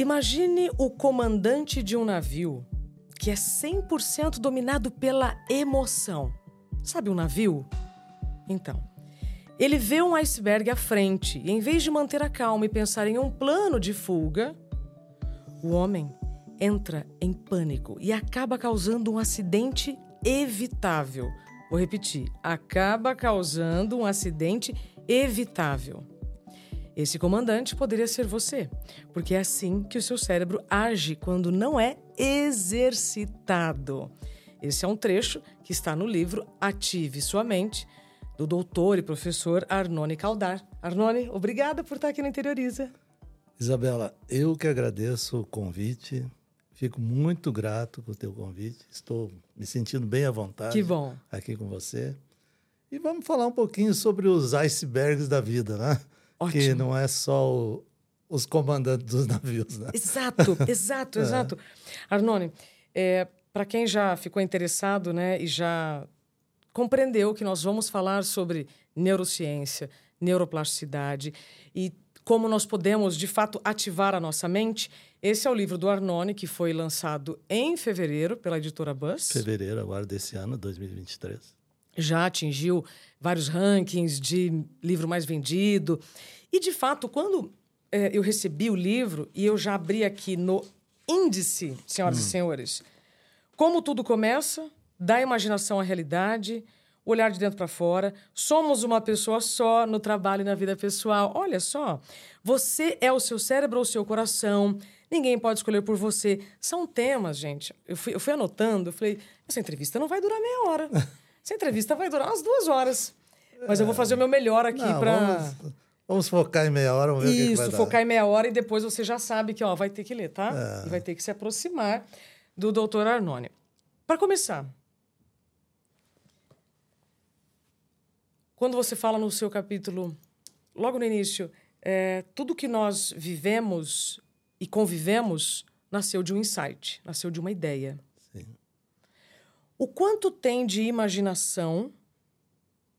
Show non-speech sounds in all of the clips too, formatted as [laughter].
Imagine o comandante de um navio que é 100% dominado pela emoção. Sabe um navio? Então, ele vê um iceberg à frente e, em vez de manter a calma e pensar em um plano de fuga, o homem entra em pânico e acaba causando um acidente evitável. Vou repetir: acaba causando um acidente evitável. Esse comandante poderia ser você, porque é assim que o seu cérebro age quando não é exercitado. Esse é um trecho que está no livro Ative Sua Mente, do doutor e professor Arnone Caldar. Arnone, obrigada por estar aqui no Interioriza. Isabela, eu que agradeço o convite. Fico muito grato com o teu convite. Estou me sentindo bem à vontade que bom. aqui com você. E vamos falar um pouquinho sobre os icebergs da vida, né? Ótimo. que não é só o, os comandantes dos navios. Né? Exato, [laughs] exato, é. exato. Arnone, é, para quem já ficou interessado né, e já compreendeu que nós vamos falar sobre neurociência, neuroplasticidade e como nós podemos, de fato, ativar a nossa mente, esse é o livro do Arnone, que foi lançado em fevereiro pela editora Buzz. Fevereiro agora desse ano, 2023 já atingiu vários rankings de livro mais vendido. E, de fato, quando é, eu recebi o livro e eu já abri aqui no índice, senhoras hum. e senhores, como tudo começa, da imaginação à realidade, olhar de dentro para fora, somos uma pessoa só no trabalho e na vida pessoal. Olha só, você é o seu cérebro ou o seu coração, ninguém pode escolher por você. São temas, gente. Eu fui, eu fui anotando, eu falei, essa entrevista não vai durar meia hora. [laughs] Essa entrevista vai durar umas duas horas. Mas eu vou fazer o meu melhor aqui para. Vamos, vamos, focar em meia hora, vamos ver Isso, o que, que focar dar. em meia hora e depois você já sabe que ó, vai ter que ler, tá? É. E vai ter que se aproximar do doutor Arnone. Para começar, quando você fala no seu capítulo, logo no início, é, tudo que nós vivemos e convivemos nasceu de um insight, nasceu de uma ideia. O quanto tem de imaginação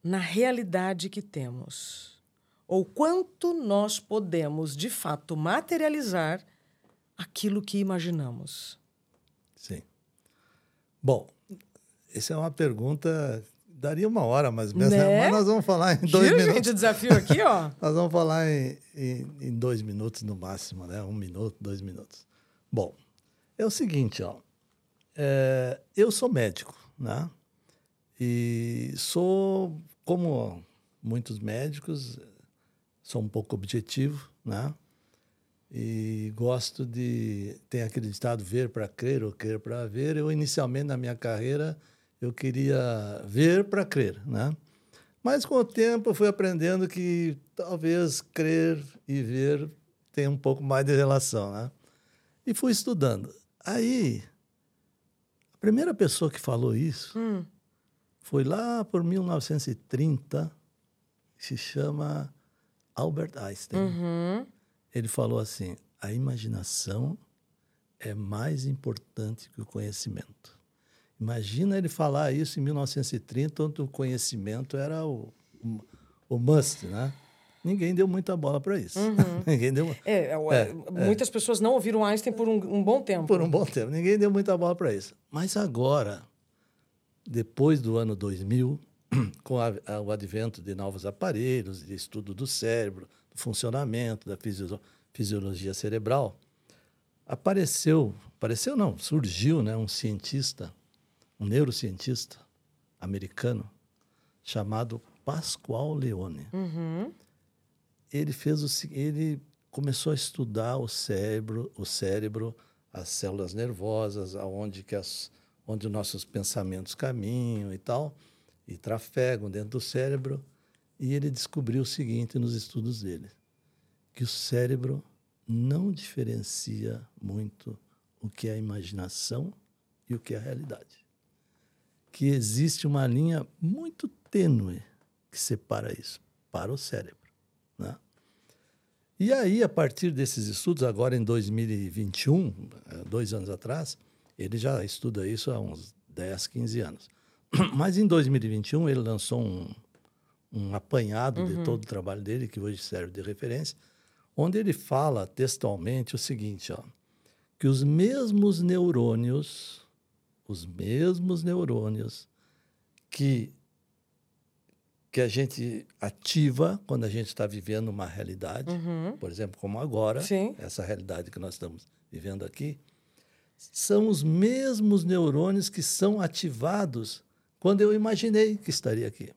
na realidade que temos? Ou quanto nós podemos, de fato, materializar aquilo que imaginamos? Sim. Bom, essa é uma pergunta daria uma hora mais ou menos, né? mas nós vamos falar em dois Viu, minutos. gente, o desafio aqui, ó. [laughs] nós vamos falar em, em, em, dois minutos no máximo, né? Um minuto, dois minutos. Bom, é o seguinte, ó. É, eu sou médico, né? E sou, como muitos médicos, sou um pouco objetivo, né? E gosto de. Tenho acreditado ver para crer ou crer para ver. Eu, inicialmente, na minha carreira, eu queria ver para crer, né? Mas com o tempo eu fui aprendendo que talvez crer e ver tem um pouco mais de relação, né? E fui estudando. Aí primeira pessoa que falou isso hum. foi lá por 1930, se chama Albert Einstein. Uhum. Ele falou assim: a imaginação é mais importante que o conhecimento. Imagina ele falar isso em 1930, onde o conhecimento era o, o, o must, né? Ninguém deu muita bola para isso. Uhum. [laughs] Ninguém deu. É, é, é, muitas é. pessoas não ouviram Einstein por um, um, bom tempo. Por um bom tempo. Ninguém deu muita bola para isso. Mas agora, depois do ano 2000, [clears throat] com a, a, o advento de novos aparelhos, de estudo do cérebro, do funcionamento, da fisio, fisiologia cerebral, apareceu, apareceu não, surgiu, né, um cientista, um neurocientista americano chamado Pascoal Leone. Uhum ele fez o ele começou a estudar o cérebro, o cérebro, as células nervosas, aonde que as onde os nossos pensamentos caminham e tal, e trafegam dentro do cérebro, e ele descobriu o seguinte nos estudos dele, que o cérebro não diferencia muito o que é a imaginação e o que é a realidade. Que existe uma linha muito tênue que separa isso para o cérebro. E aí, a partir desses estudos, agora em 2021, eh, dois anos atrás, ele já estuda isso há uns 10, 15 anos. [clears throat] Mas em 2021, ele lançou um, um apanhado uhum. de todo o trabalho dele, que hoje serve de referência, onde ele fala textualmente o seguinte, ó, que os mesmos neurônios, os mesmos neurônios que que a gente ativa quando a gente está vivendo uma realidade, Uhum. por exemplo, como agora, Sim. essa realidade que nós estamos vivendo aqui, são os mesmos neurônios que são ativados quando eu imaginei que estaria aqui.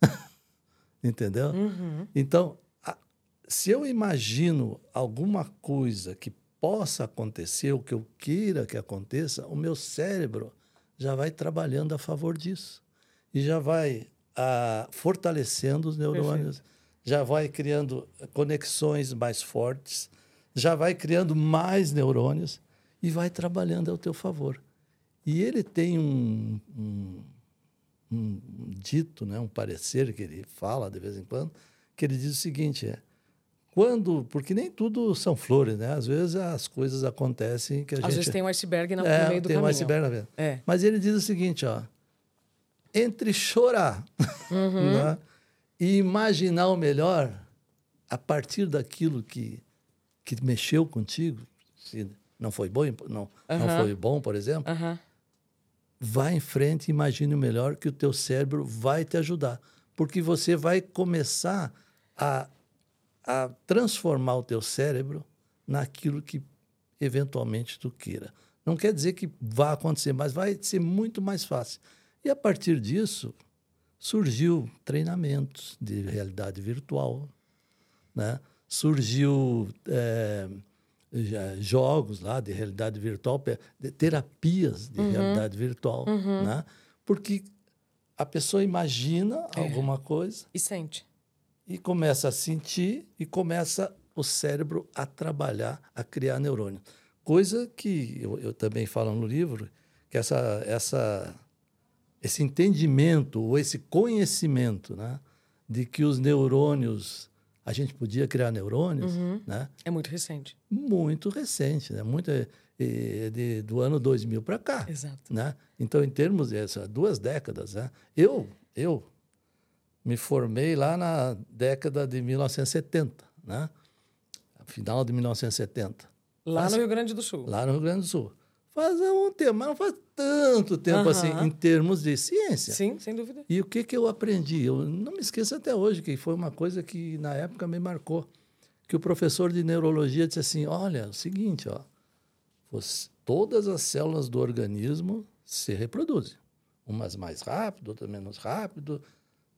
[laughs] Entendeu? Uhum. Então, a- se eu imagino alguma coisa que possa acontecer, o que eu queira que aconteça, o meu cérebro já vai trabalhando a favor disso. E já vai ah, fortalecendo os neurônios, já vai criando conexões mais fortes, já vai criando mais neurônios e vai trabalhando ao teu favor. E ele tem um, um, um dito, né, um parecer que ele fala de vez em quando, que ele diz o seguinte, é, quando, porque nem tudo são flores, né? Às vezes as coisas acontecem que a Às gente... vezes tem um iceberg na, é, no meio do tem um caminho. iceberg na. É. Mas ele diz o seguinte, ó, entre chorar Uhum. né, e imaginar o melhor a partir daquilo que, que mexeu contigo, se não foi bom, não, não Aham. foi bom, por exemplo, Aham. vá em frente e imagine o melhor que o teu cérebro vai te ajudar. Porque você vai começar a, a transformar o teu cérebro naquilo que eventualmente tu queira. Não quer dizer que vá acontecer, mas vai ser muito mais fácil. E a partir disso, surgiu treinamentos de realidade virtual, né? surgiu já- jogos lá de realidade virtual, de terapias de realidade virtual, né? porque a pessoa imagina alguma coisa E sente. e começa a sentir e começa o cérebro a trabalhar, a criar neurônio. Coisa que eu, eu também falo no livro, que essa, essa, esse entendimento ou esse conhecimento né, de que os neurônios, a gente podia criar neurônios, né, É muito recente. muito recente, né, muito, é, é, de, do ano 2000 para cá Exato. né? Então, em termos dessas duas décadas, né? eu, eu me formei lá na década de 1970, né? Final de 1970, Lá Faz- no Rio Grande do Sul. lá no Rio Grande do Sul. Faz um tempo, mas não faz tanto tempo Aham. assim, em termos de ciência. Sim, sem dúvida. E o que, que eu aprendi? Eu não me esqueço até hoje, que foi uma coisa que na época me marcou. Que o professor de neurologia disse assim: olha, é o seguinte, ó, você- todas as células do organismo se reproduzem. Umas mais rápido, outras menos rápido.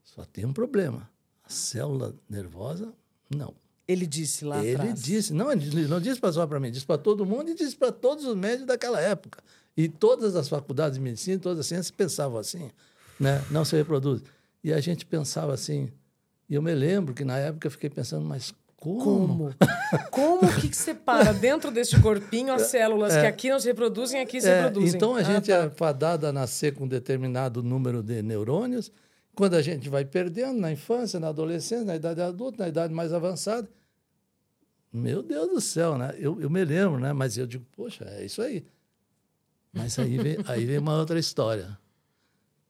Só tem um problema. A célula nervosa, não. Ele disse lá Ele atrás. disse, não, ele não disse só para mim, disse para todo mundo e disse para todos os médicos daquela época. E todas as faculdades de medicina, todas as ciências pensavam assim, né? Não se reproduz. E a gente pensava assim. E eu me lembro que na época eu fiquei pensando, mas como? Como? [laughs] Como que, que separa dentro deste corpinho as células que aqui não se reproduzem e aqui se É, reproduzem? então a Ah, gente tá. é fadada a nascer com um determinado número de neurônios. Quando a gente vai perdendo na infância, na adolescência, na idade adulta, na idade mais avançada, meu Deus do céu, né? Eu, eu me lembro, né? Mas eu digo, poxa, é isso aí. Mas aí vem, [laughs] aí vem uma outra história,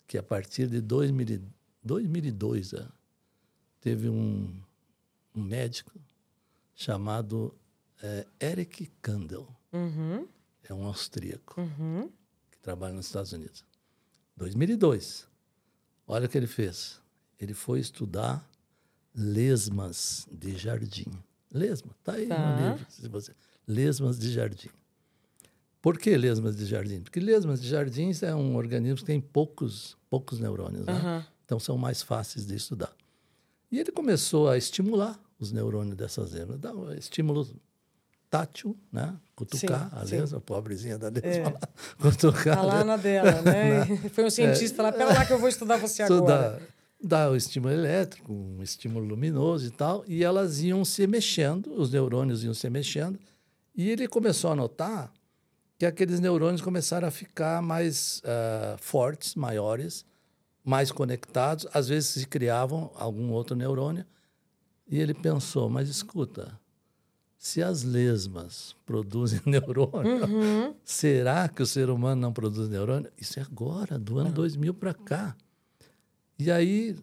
que a partir de 2000, e- 2002, né, teve um, um médico chamado eh, Eric Kandel, Uhum, é um austríaco uhum. que trabalha nos Estados Unidos. 2002. Olha o que ele fez. Ele foi estudar lesmas de jardim. Lesma, tá aí Tá. no livro. Se você... Lesmas de jardim. Por que lesmas de jardim? Porque lesmas de jardim é um organismo que tem poucos, poucos neurônios, né? Então são mais fáceis de estudar. E ele começou a estimular os neurônios dessas lesmas, dar um estímulo tátil, né? Cutucar Sim, a lesma, a pobrezinha da lesma É. lá, [laughs] cutucar. Tá lá na dela, [laughs] né? Foi um cientista lá. Pera lá que eu vou estudar você Isso agora. Dá, o estímulo elétrico, um estímulo luminoso e tal, e elas iam se mexendo, os neurônios iam se mexendo, e ele começou a notar que aqueles neurônios começaram a ficar mais ah, fortes, maiores, mais conectados, às vezes se criavam algum outro neurônio, e ele pensou, mas escuta, se as lesmas produzem [laughs] neurônio, Uhum. Será que o ser humano não produz neurônio? Isso é agora, do ano 2000 para cá. E aí,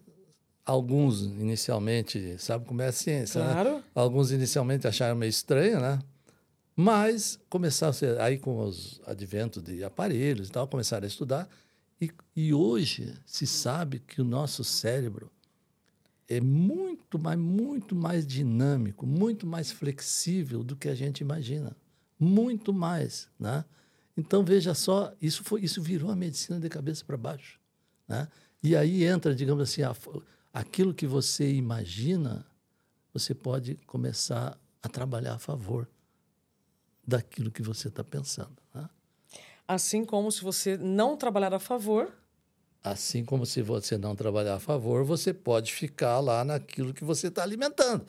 alguns inicialmente, sabe como é a ciência, né? Claro. Alguns inicialmente acharam meio estranho, né? Mas começaram a ser, aí com os adventos de aparelhos e tal, começaram a estudar. E, e hoje se sabe que o nosso cérebro é muito, mais muito mais dinâmico, muito mais flexível do que a gente imagina. Muito mais, né? Então, veja só, isso, foi, isso virou a medicina de cabeça para baixo. Né? E aí entra, digamos assim, a, aquilo que você imagina, você pode começar a trabalhar a favor daquilo que você está pensando. Né? Assim como se você não trabalhar a favor, Assim como se você não trabalhar a favor, você pode ficar lá naquilo que você está alimentando.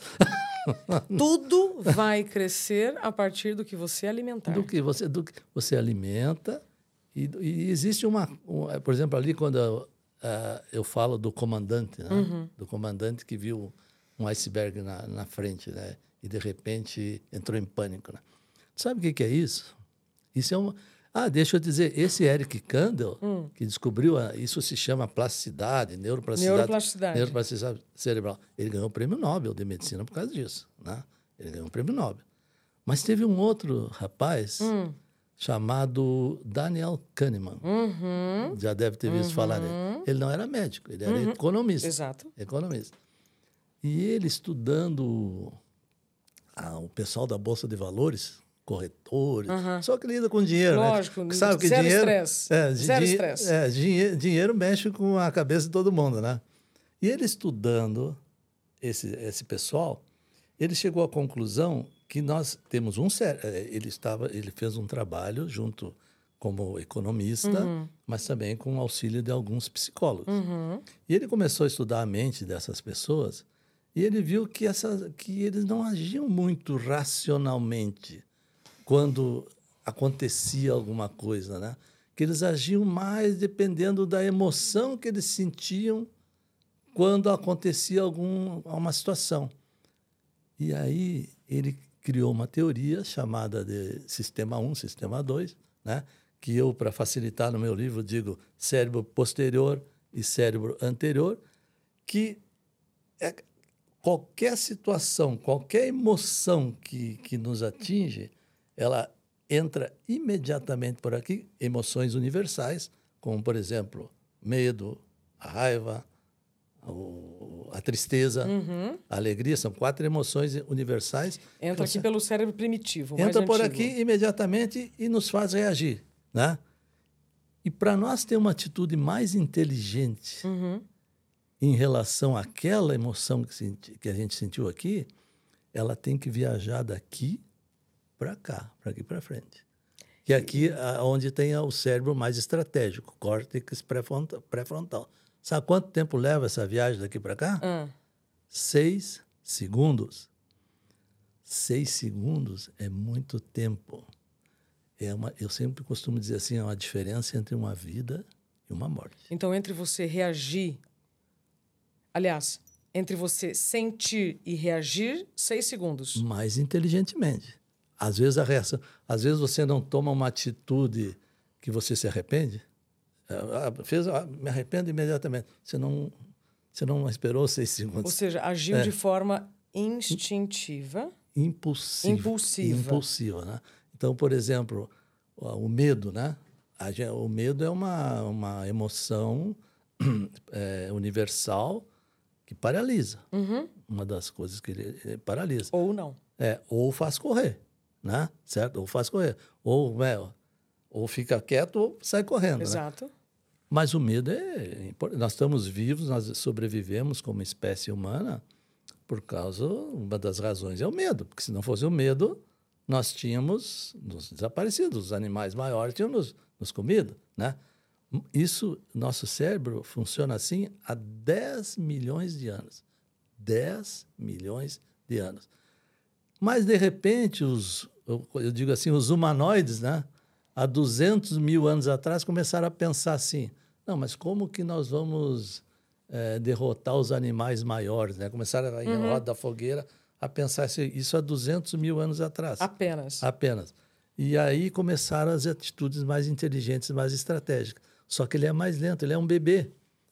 [laughs] tudo vai crescer a partir do que você alimentar. Do que você, do que você alimenta. E, e existe uma, um, por exemplo, ali quando uh, eu falo do comandante, né? Uhum. do comandante que viu um iceberg na, na frente, né? E de repente entrou em pânico. Né? Sabe o que, que é isso? Isso é uma ah, deixa eu dizer, esse Eric Kandel, Hum. que descobriu, a- isso se chama plasticidade, neuroplasticidade, Neuroplasticidade. neuroplasticidade cerebral. Ele ganhou o prêmio Nobel de medicina por causa disso, né? Ele ganhou o prêmio Nobel. Mas teve um outro rapaz Hum. Chamado Daniel Kahneman. Uhum. Já deve ter visto falar dele. Ele não era médico, ele era economista. Exato. Economista. E ele estudando ah, o pessoal da Bolsa de Valores, corretores, só que lida com dinheiro, Lógico, né? Sabe que zero dinheiro, estresse. É, Zero estresse. é, dinhe- dinheiro mexe com a cabeça de todo mundo, né? E ele estudando esse, esse pessoal, ele chegou à conclusão que nós temos um cérebro. Ele estava, ele fez um trabalho junto como economista, Uhum. mas também com o auxílio de alguns psicólogos. Uhum. E ele começou a estudar a mente dessas pessoas e ele viu que, essa, que eles não agiam muito racionalmente quando acontecia alguma coisa, né? Que eles agiam mais dependendo da emoção que eles sentiam quando acontecia algum, uma situação. E aí ele criou uma teoria chamada de sistema 1, sistema 2, né? que eu, para facilitar no meu livro, digo cérebro posterior e cérebro anterior, que é qualquer situação, qualquer emoção que, que nos atinge, ela entra imediatamente por aqui, emoções universais, como, por exemplo, medo, a raiva, o- a tristeza, a alegria, são quatro emoções universais. Entra aqui pelo cérebro primitivo. entra por antigo. aqui imediatamente e nos faz reagir, né? E para nós ter uma atitude mais inteligente Uhum. em relação àquela emoção que, senti- que a gente sentiu aqui, ela tem que viajar daqui para cá, para aqui para frente. Que é aqui a- onde tem o cérebro mais estratégico, córtex pré-fronta- pré-frontal. Sabe quanto tempo leva essa viagem daqui para cá? Ah, Seis segundos. Seis segundos é muito tempo. É uma, eu sempre costumo dizer assim, é uma diferença entre uma vida e uma morte. Então, entre você reagir. Aliás, entre você sentir e reagir, seis segundos. mais inteligentemente. Às vezes a reação, às vezes você não toma uma atitude que você se arrepende. Ah, fez, ah, me arrependo imediatamente. Você não, você não esperou seis Ou segundos. seja, agiu É. de forma instintiva. Impulsiva. Impulsiva. Impulsiva, né? Então, por exemplo, o medo, né? O medo é uma, uma emoção eh, [clears throat] universal que paralisa. Uhum. Uma das coisas que ele, paralisa. Ou não. É, ou faz correr, né? Certo? Ou faz correr. Ou, é, ou fica quieto ou sai correndo, né? Mas o medo é. Nós estamos vivos, nós sobrevivemos como espécie humana por causa, uma das razões é o medo, porque se não fosse o medo, nós tínhamos nos desaparecido, os animais maiores tinham nos, nos comido, né? Isso, nosso cérebro funciona assim há 10 milhões de anos. 10 milhões de anos. Mas, de repente, os, eu digo assim, os humanoides, né? Há 200 mil anos atrás, começaram a pensar assim: não, mas como que nós vamos eh, derrotar os animais maiores? Né? Começaram a, em roda da fogueira a pensar assim, isso há 200 mil anos atrás. Apenas. Apenas. E aí começaram as atitudes mais inteligentes, mais estratégicas. Só que ele é mais lento, ele é um bebê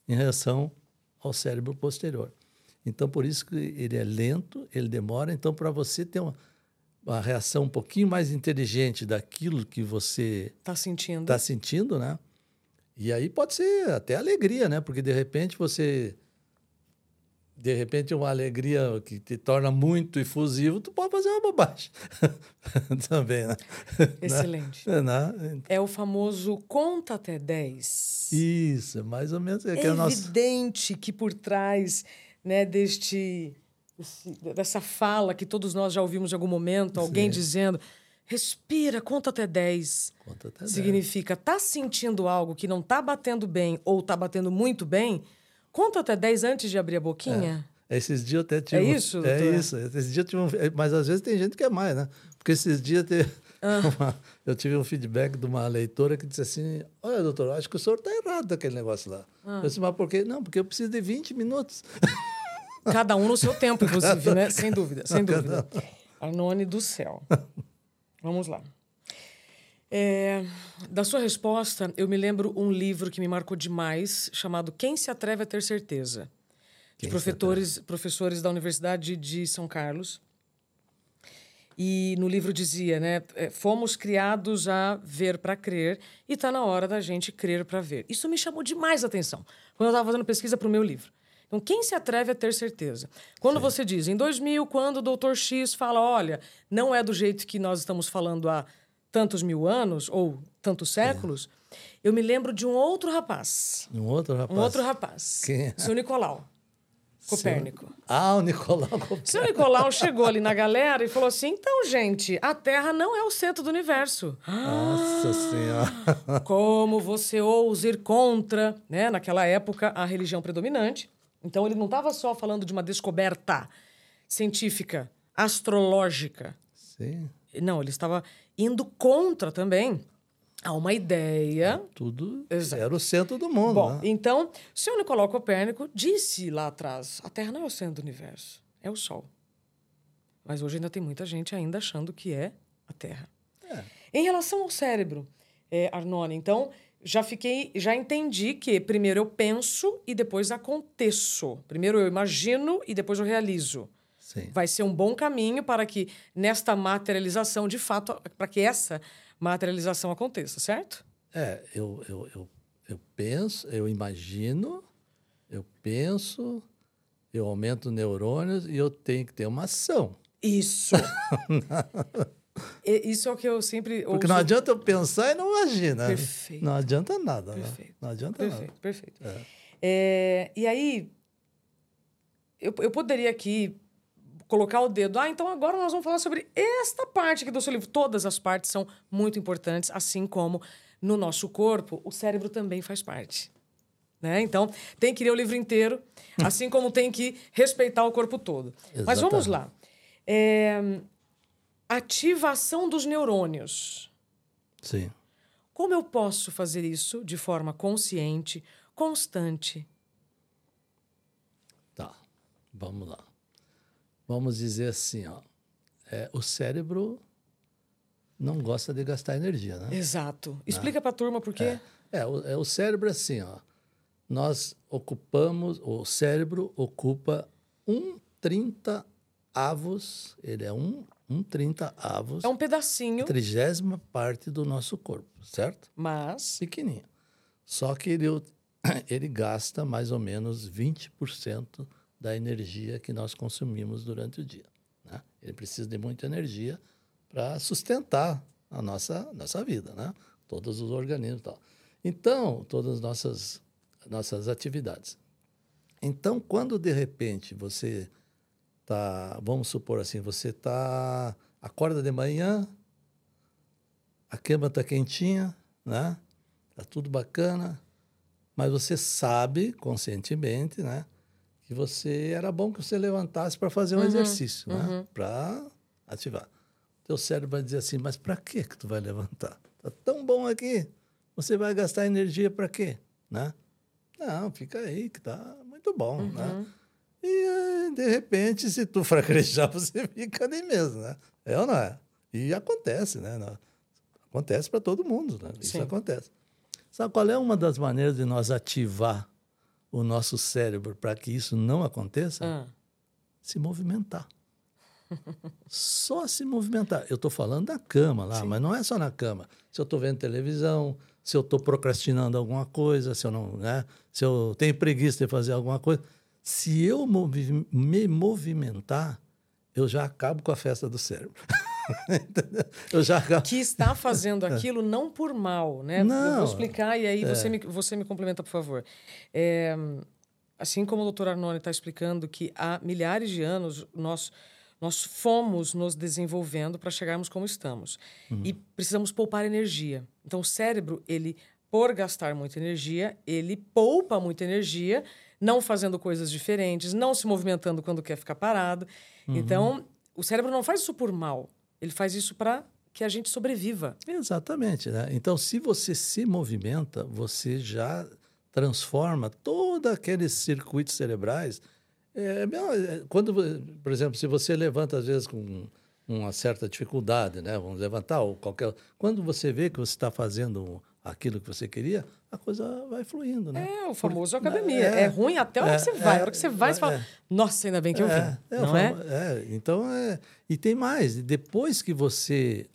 em relação ao cérebro posterior. Então, por isso que ele é lento, ele demora. Então, para você ter uma, uma, reação um pouquinho mais inteligente daquilo que você está sentindo. Tá sentindo, né? E aí pode ser até alegria, né? Porque de repente você de repente uma alegria que te torna muito efusivo, tu pode fazer uma bobagem [laughs] também, né? Excelente. Né? né? É o famoso conta até 10. Isso, mais ou menos. É, que é evidente nosso... que por trás né, deste, dessa fala que todos nós já ouvimos em algum momento, alguém Sim. dizendo respira, conta até 10. Conta até Significa, 10. tá sentindo algo que não tá batendo bem ou tá batendo muito bem Conta até 10 antes de abrir a boquinha. É. Esses dias eu até tive. É isso? É isso. Esses dias eu tive um... Mas às vezes tem gente que é mais, né? Porque esses dias teve ah. [laughs] uma... eu tive um feedback de uma leitora que disse assim: Olha, doutor, acho que o senhor está errado daquele negócio lá. Ah. Eu disse, mas por quê? Não, porque eu preciso de 20 minutos. [laughs] Cada um no seu tempo, inclusive, né? Sem [laughs] dúvida, sem dúvida. Arnone do céu. Vamos lá. É, da sua resposta, eu me lembro um livro que me marcou demais, chamado Quem se atreve a ter certeza, de professores, professores da Universidade de São Carlos. E no livro dizia, né, é, fomos criados a ver para crer e está na hora da gente crer para ver. Isso me chamou demais a atenção quando eu estava fazendo pesquisa para o meu livro. Então, quem se atreve a ter certeza? Quando Sim. você diz, em 2000, quando o doutor X fala, olha, não é do jeito que nós estamos falando há tantos mil anos ou tantos séculos, é. eu me lembro de um outro rapaz. Um outro rapaz? Um outro rapaz. Quem é? Seu Nicolau. Copérnico. Seu... Ah, o Nicolau Copérnico. Seu Nicolau chegou ali na galera e falou assim: então, gente, a Terra não é o centro do universo. Nossa Senhora! Como você ousa ir contra, né? Naquela época, a religião predominante. Então, ele não estava só falando de uma descoberta científica, astrológica. Sim. Não, ele estava indo contra também a uma ideia. É, tudo Exato. era o centro do mundo. Bom, né? então, o senhor Nicolau Copérnico disse lá atrás: a Terra não é o centro do universo, é o Sol. Mas hoje ainda tem muita gente ainda achando que é a Terra. É. Em relação ao cérebro, é, Arnone, então, já fiquei, já entendi que primeiro eu penso e depois aconteço. Primeiro eu imagino e depois eu realizo. Sim. Vai ser um bom caminho para que nesta materialização, de fato, para que essa materialização aconteça, certo? É, eu, eu, eu, eu penso, eu imagino, eu penso, eu aumento neurônios e eu tenho que ter uma ação. Isso. [laughs] Isso é o que eu sempre. Porque não adianta eu pensar e não imagina. Perfeito. Não adianta nada. Perfeito. Né? Não adianta perfeito, nada. Perfeito. É. É, e aí, eu, eu poderia aqui colocar o dedo. Ah, então agora nós vamos falar sobre esta parte aqui do seu livro. Todas as partes são muito importantes, assim como no nosso corpo, o cérebro também faz parte. Né? Então, tem que ler o livro inteiro, [laughs] assim como tem que respeitar o corpo todo. Exatamente. Mas vamos lá. É... Ativação dos neurônios. Sim. Como eu posso fazer isso de forma consciente, constante? Tá, vamos lá vamos dizer assim, ó, é, o cérebro não gosta de gastar energia, né? Exato. Né? Explica para a turma por quê. É, é, o, é, o cérebro é assim, ó. Nós ocupamos, o cérebro ocupa um 30 avos, ele é um, um 30 avos. É um pedacinho. Trigésima parte do nosso corpo, certo? Mas. Pequenininho. Só que ele, [coughs] ele gasta mais ou menos 20% da energia que nós consumimos durante o dia. Né? Ele precisa de muita energia para sustentar a nossa, nossa vida, né? todos os organismos e tal. Então, todas as nossas, nossas atividades. Então, quando de repente você tá, vamos supor assim, você tá acorda de manhã, a cama está quentinha, né? Tá tudo bacana, mas você sabe conscientemente, né? que você era bom que você levantasse para fazer um uhum, exercício, né? uhum. Para ativar. Teu cérebro vai dizer assim, mas para que que tu vai levantar? Tá tão bom aqui. Você vai gastar energia para quê, né? Não, fica aí que tá muito bom, né? uhum. né? E de repente, se tu [laughs] fraquejar, você fica ali mesmo, né? É ou não é? E acontece, né? Acontece para todo mundo, né? Isso Sim. acontece. Sabe qual é uma das maneiras de nós ativar o nosso cérebro para que isso não aconteça? Ah, Se movimentar. só se movimentar. Eu estou falando da cama lá, mas não é só na cama. Se eu estou vendo televisão, se eu estou procrastinando alguma coisa, se eu não, né? Se eu tenho preguiça de fazer alguma coisa, se eu movi- me movimentar, eu já acabo com a festa do cérebro. [laughs] Eu já acabo. que está fazendo [laughs] aquilo não por mal, né? Eu Não. vou explicar e aí você, me, você me complementa, por favor. É, assim como o doutor Arnone está explicando que há milhares de anos nós, nós fomos nos desenvolvendo para chegarmos como estamos. E precisamos poupar energia. Então, o cérebro, ele, por gastar muita energia, ele poupa muita energia, não fazendo coisas diferentes, não se movimentando quando quer ficar parado. Então, o cérebro não faz isso por mal. Ele faz isso para que a gente sobreviva. Exatamente. Né? Então, se você se movimenta, você já transforma todos aqueles circuitos cerebrais. É, é, quando, por exemplo, se você levanta às vezes com uma certa dificuldade, né? Vamos levantar ou qualquer. Quando você vê que você está fazendo aquilo que você queria, a coisa vai fluindo, né? É o famoso academia. é, É, ruim até a hora é, que você vai. é, a hora que você vai, você fala, é. nossa, ainda bem que eu vim. É, é, não é? é, Então, é, e tem mais. Depois que você.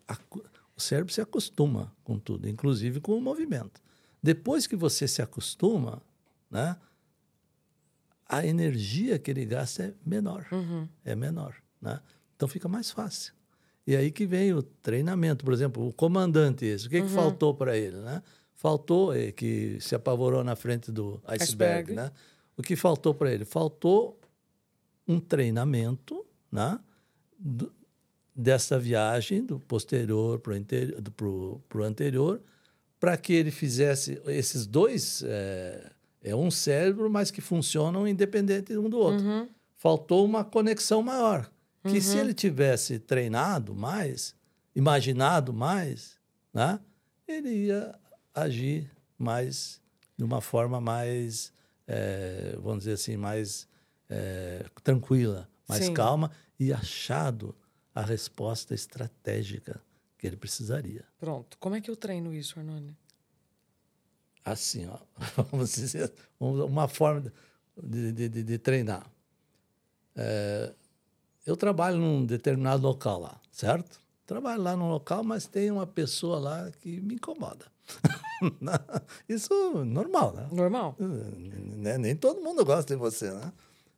O cérebro se acostuma com tudo, inclusive com o movimento. Depois que você se acostuma, né, a energia que ele gasta é menor. Uhum. É menor. Né? Então fica mais fácil. E aí que vem o treinamento. Por exemplo, o comandante esse, o que, que Uhum. faltou para ele? Né? Faltou, eh, que se apavorou na frente do iceberg. Iceberg. Né? O que faltou para ele? Faltou um treinamento né, do- dessa viagem do posterior para o anterior, para que ele fizesse esses dois. É, é um cérebro, mas que funcionam independente um do outro. Uhum. Faltou uma conexão maior. Que se ele tivesse treinado mais, imaginado mais, né, ele ia agir mais de uma forma mais, eh, vamos dizer assim, mais eh, tranquila, mais Sim. calma e achado a resposta estratégica que ele precisaria. Pronto. Como é que eu treino isso, Arnone? Assim, ó, [laughs] vamos dizer, uma forma de, de, de- de treinar. É, eu trabalho num determinado local lá, certo? Trabalho lá num local, mas tem uma pessoa lá que me incomoda. [laughs] Isso normal, né? Normal. Né? Nem todo mundo gosta de você, né?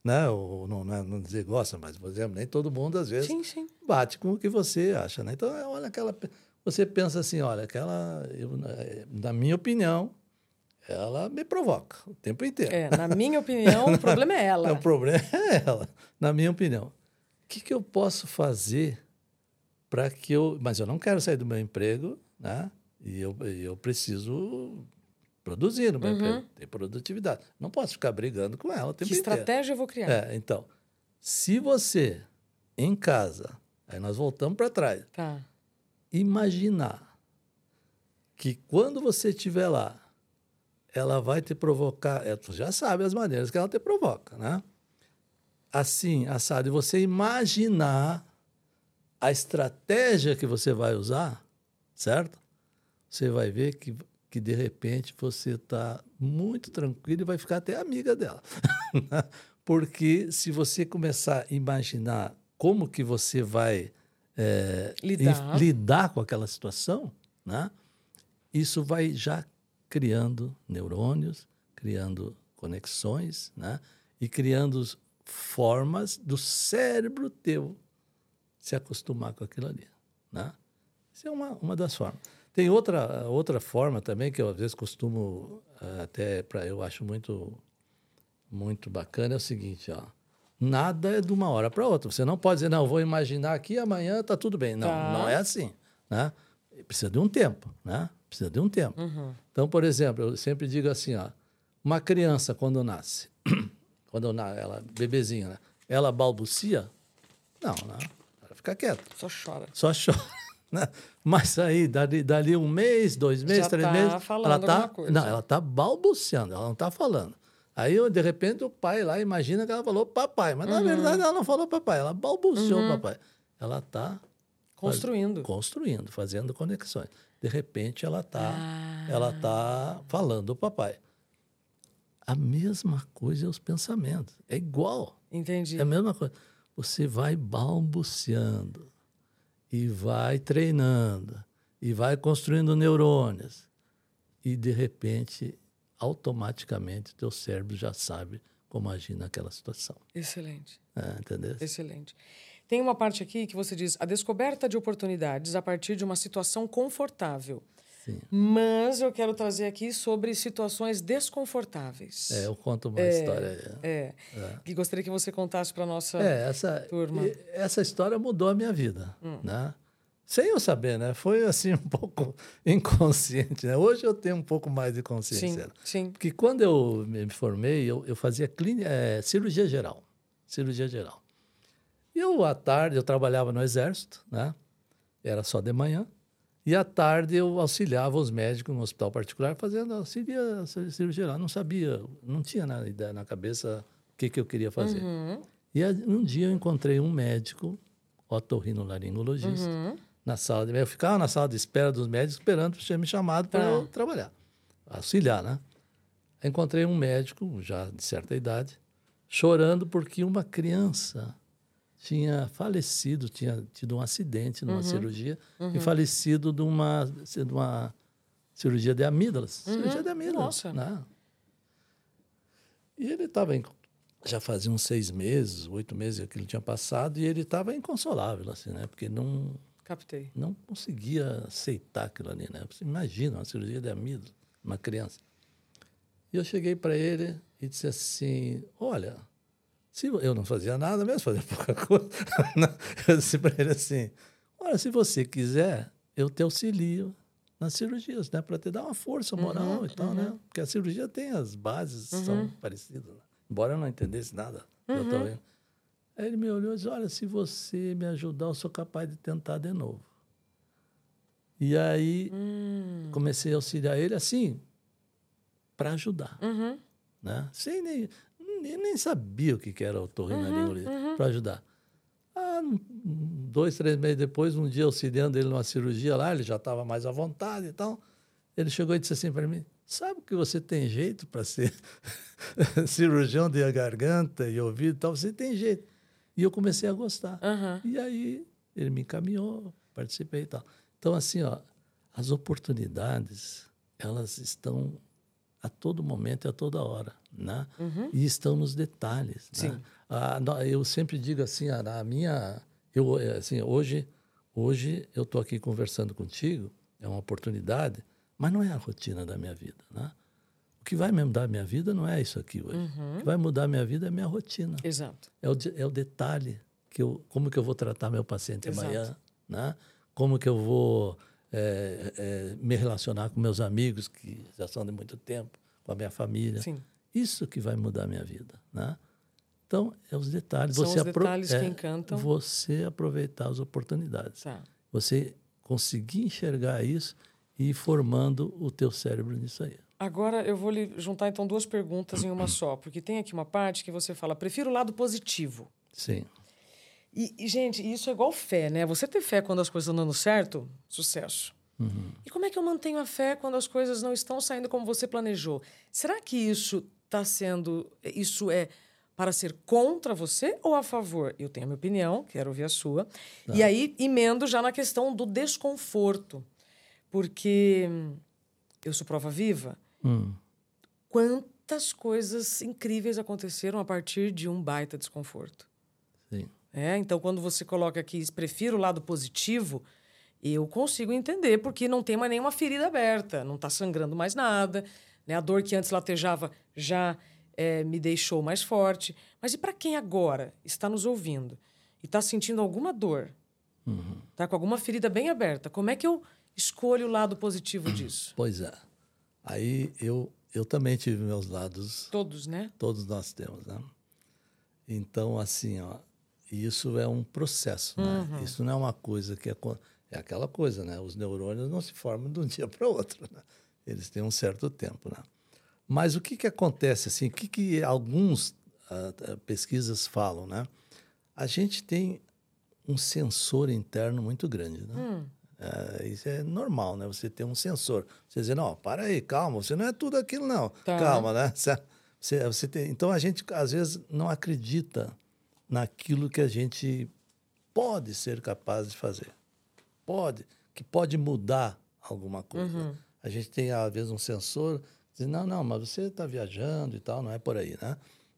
né? Ou não, não, é- não dizer gosta, mas, por exemplo, nem todo mundo, às vezes, Sim, sim. bate com o que você acha, né? Então, é, olha aquela... Você pensa assim, olha, aquela... eu, eh, na minha opinião, ela me provoca o tempo inteiro. É, na minha opinião, o problema é ela. [laughs] O problema é ela, na minha opinião. O que, que eu posso fazer para que eu... Mas eu não quero sair do meu emprego, né? E eu, eu preciso produzir no meu Uhum. ter produtividade. Não posso ficar brigando com ela o tempo Que inteiro. estratégia eu vou criar? É, então, se você, em casa, aí nós voltamos para trás, Tá. imaginar que quando você estiver lá, ela vai te provocar, é, tu já sabe as maneiras que ela te provoca, né? Assim, assado, e você imaginar a estratégia que você vai usar, certo? Você vai ver que, que de repente você está muito tranquilo e vai ficar até amiga dela. [laughs] Porque se você começar a imaginar como que você vai é, Lidar. lidar com aquela situação, né? isso vai já criando neurônios, criando conexões, né? e criando formas do cérebro teu se acostumar com aquilo ali. Né? Isso é uma, uma das formas. Tem outra, outra forma também que eu às vezes costumo eh, até para eu acho muito muito bacana é o seguinte, ó. Nada é de uma hora para outra. Você não pode dizer, não, vou imaginar que amanhã está tudo bem. Não, Tá. não é assim, né? Precisa de um tempo, né? Precisa de um tempo. Uhum. Então, por exemplo, eu sempre digo assim, ó, uma criança quando nasce, [clears throat] quando ela bebezinha, né? ela balbucia? Não, não. Ela fica quieta. Só chora. Só chora. Né? Mas aí, dali, dali um mês, dois meses, Já três tá meses, falando ela tá, alguma coisa. não, ela tá balbuciando, ela não tá falando. Aí, de repente, o pai lá imagina que ela falou papai, mas na Uhum. verdade ela não falou papai, ela balbuciou papai. Ela tá Construindo. construindo, fazendo conexões. De repente, ela tá, Ah. ela tá falando o papai. A mesma coisa é os pensamentos. É igual. Entendi. É a mesma coisa. Você vai balbuciando e vai treinando e vai construindo neurônios e de repente automaticamente teu cérebro já sabe como agir naquela situação. Excelente. É, entendeu? Excelente. Tem uma parte aqui que você diz a descoberta de oportunidades a partir de uma situação confortável. Sim. Mas eu quero trazer aqui sobre situações desconfortáveis. É, eu conto uma história. É. Que gostaria que você contasse para nossa É, essa, turma. e- essa história mudou a minha vida, né? Sem eu saber, né? Foi assim um [laughs] pouco inconsciente, né? Hoje eu tenho um pouco mais de Sim, consciência. sim. Porque quando eu me formei, eu, eu fazia clínica, é, cirurgia geral. Cirurgia geral. E eu, à tarde, eu trabalhava no exército, né? Era só de manhã. E à tarde eu auxiliava os médicos no hospital particular fazendo auxilia, cirurgia geral. Não sabia, não tinha na, ideia na cabeça o que, que eu queria fazer. Uhum, E um dia eu encontrei um médico, otorrinolaringologista, uhum. na sala de... Eu ficava na sala de espera dos médicos esperando para ser me chamado para Tá. eu trabalhar, auxiliar, né? Encontrei um médico, já de certa idade, chorando porque uma criança tinha falecido, tinha tido um acidente Uhum. numa cirurgia e falecido de uma, de uma cirurgia de amígdalas. Cirurgia de amígdalas. Uhum. Nossa. Né? E ele estava já fazia uns seis meses, oito meses que ele tinha passado, e ele estava inconsolável, assim, né? Porque não, Captei. não conseguia aceitar aquilo ali, né? Você imagina uma cirurgia de amígdala, uma criança. E eu cheguei para ele e disse assim: Olha, se eu não fazia nada mesmo, fazia [laughs] pouca coisa. eu disse para ele assim: Olha, se você quiser, eu te auxilio nas cirurgias, né? Para te dar uma força moral e tal, né? Porque a cirurgia tem as bases, são parecidas. né? Embora eu não entendesse nada. Eu tô vendo. Aí ele me olhou e disse: Olha, se você me ajudar, eu sou capaz de tentar de novo. E aí Hum. comecei a auxiliar ele assim, para ajudar. Uhum. Né? Sem nem, nem, nem sabia o que que era o Uhum, torrinolaringologista, para ajudar. Ah, dois, três meses depois, um dia auxiliando ele numa cirurgia lá, ele já estava mais à vontade e tal. Ele chegou e disse assim para mim: Sabe que você tem jeito para ser [laughs] cirurgião de garganta e ouvido e tal? Você tem jeito. E eu comecei a gostar. Aham. E aí ele me encaminhou, participei e tal. Então, assim, ó, as oportunidades, elas estão a todo momento e a toda hora, né? E estão nos detalhes. Sim. Né? Ah, eu sempre digo assim, a, minha... Eu, eh, assim, hoje, hoje eu estou aqui conversando contigo, é uma oportunidade, mas não é a rotina da minha vida, né? O que vai me mudar a minha vida não é isso aqui hoje. O que vai mudar a minha vida é a minha rotina. Exato. É o, é o detalhe que eu, como que eu vou tratar meu paciente Exato. amanhã, né? Como que eu vou é, é, me relacionar com meus amigos que já são de muito tempo, com a minha família. Sim. Isso que vai mudar a minha vida, né? Então, é os detalhes. São você os detalhes que é, encantam. Você aproveitar as oportunidades. Tá. Você conseguir enxergar isso e ir formando o teu cérebro nisso aí. Agora eu vou lhe juntar então duas perguntas em uma só, porque tem aqui uma parte que você fala, prefiro o lado positivo. Sim. E, e, gente, isso é igual fé, né? Você ter fé quando as coisas estão dando certo, sucesso. E como é que eu mantenho a fé quando as coisas não estão saindo como você planejou? Será que isso está sendo. Isso é para ser contra você ou a favor? Eu tenho a minha opinião, quero ouvir a sua. E aí, emendo já na questão do desconforto. Porque eu sou prova viva. Hum. Quantas coisas incríveis aconteceram a partir de um baita desconforto. Sim. É, então, quando você coloca aqui, prefiro o lado positivo, eu consigo entender, porque não tem mais nenhuma ferida aberta, não está sangrando mais nada, né? a dor que antes latejava já é, me deixou mais forte. Mas e para quem agora está nos ouvindo e está sentindo alguma dor, está com alguma ferida bem aberta, como é que eu escolho o lado positivo disso? Pois é. Aí eu, eu também tive meus lados Todos, né? Todos nós temos, né? Então, assim, ó, isso é um processo, né? Isso não é uma coisa que é, é aquela coisa, né? Os neurônios não se formam de um dia para o outro, né? Eles têm um certo tempo, né? Mas o que que acontece, assim, o que que alguns ah, pesquisas falam, né? A gente tem um sensor interno muito grande, né? É, isso é normal, né? Você ter um sensor. Você dizer, não, para aí, calma, você não é tudo aquilo, não. Tá. Calma, né? [laughs] Você, você tem, então a gente às vezes não acredita naquilo que a gente pode ser capaz de fazer. Pode, que pode mudar alguma coisa. Uhum. A gente tem às vezes um sensor diz não, não, mas você está viajando e tal, não é por aí, né?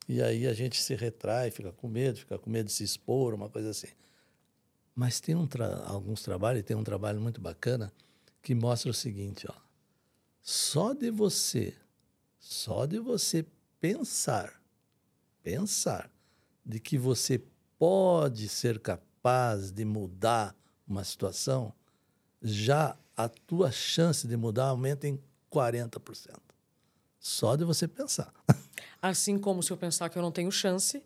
E aí a gente se retrai, fica com medo, fica com medo de se expor, uma coisa assim. Mas tem um tra alguns trabalhos, tem um trabalho muito bacana que mostra o seguinte, ó. Só de você, só de você pensar, pensar de que você pode ser capaz de mudar uma situação, já a tua chance de mudar aumenta em 40%. Só de você pensar. [laughs] Assim como se eu pensar que eu não tenho chance,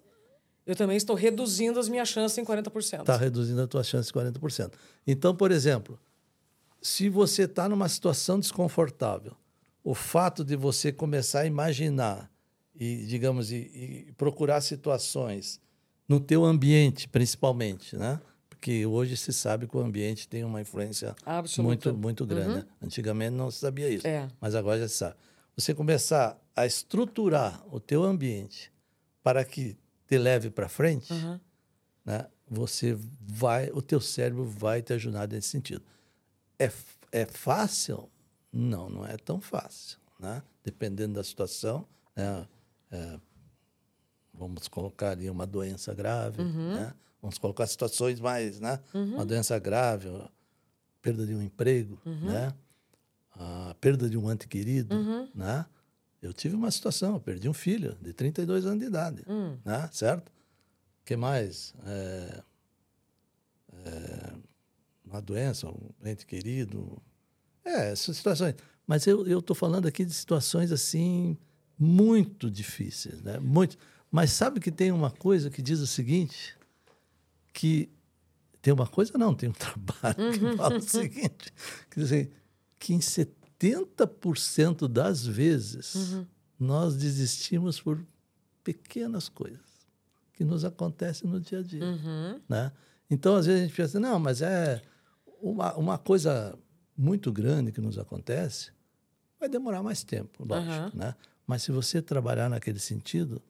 eu também estou reduzindo as minhas chances em 40%. Está reduzindo a tua chance em 40%. Então, por exemplo, se você está numa situação desconfortável, o fato de você começar a imaginar e, digamos, e, e procurar situações no teu ambiente, principalmente, né? Porque hoje se sabe que o ambiente tem uma influência muito, muito grande. Uhum. Antigamente não se sabia isso, É. mas agora já se sabe. Você começar a estruturar o teu ambiente para que te leve para frente, Uhum. né? Você vai, o teu cérebro vai te ajudar nesse sentido. É, é fácil? Não, não é tão fácil, né? Dependendo da situação, né? É, vamos colocar ali uma doença grave, né? Vamos colocar situações mais, né? Uma doença grave, perda de um emprego, né? A perda de um ente querido, né? Eu tive uma situação, eu perdi um filho de 32 anos de idade, Hum. né? Certo? Que mais? É, é, uma doença, um ente querido. É, essas situações. Mas eu estou falando aqui de situações assim muito difíceis, né? Muito. Mas sabe que tem uma coisa que diz o seguinte, que tem uma coisa não, tem um trabalho que fala o [laughs] seguinte, que assim, que em 70% das vezes nós desistimos por pequenas coisas que nos acontecem no dia a dia, Uhum. né? Então, às vezes a gente pensa, não, mas é uma, uma coisa muito grande que nos acontece, vai demorar mais tempo, lógico, Aham. né? Mas se você trabalhar naquele sentido,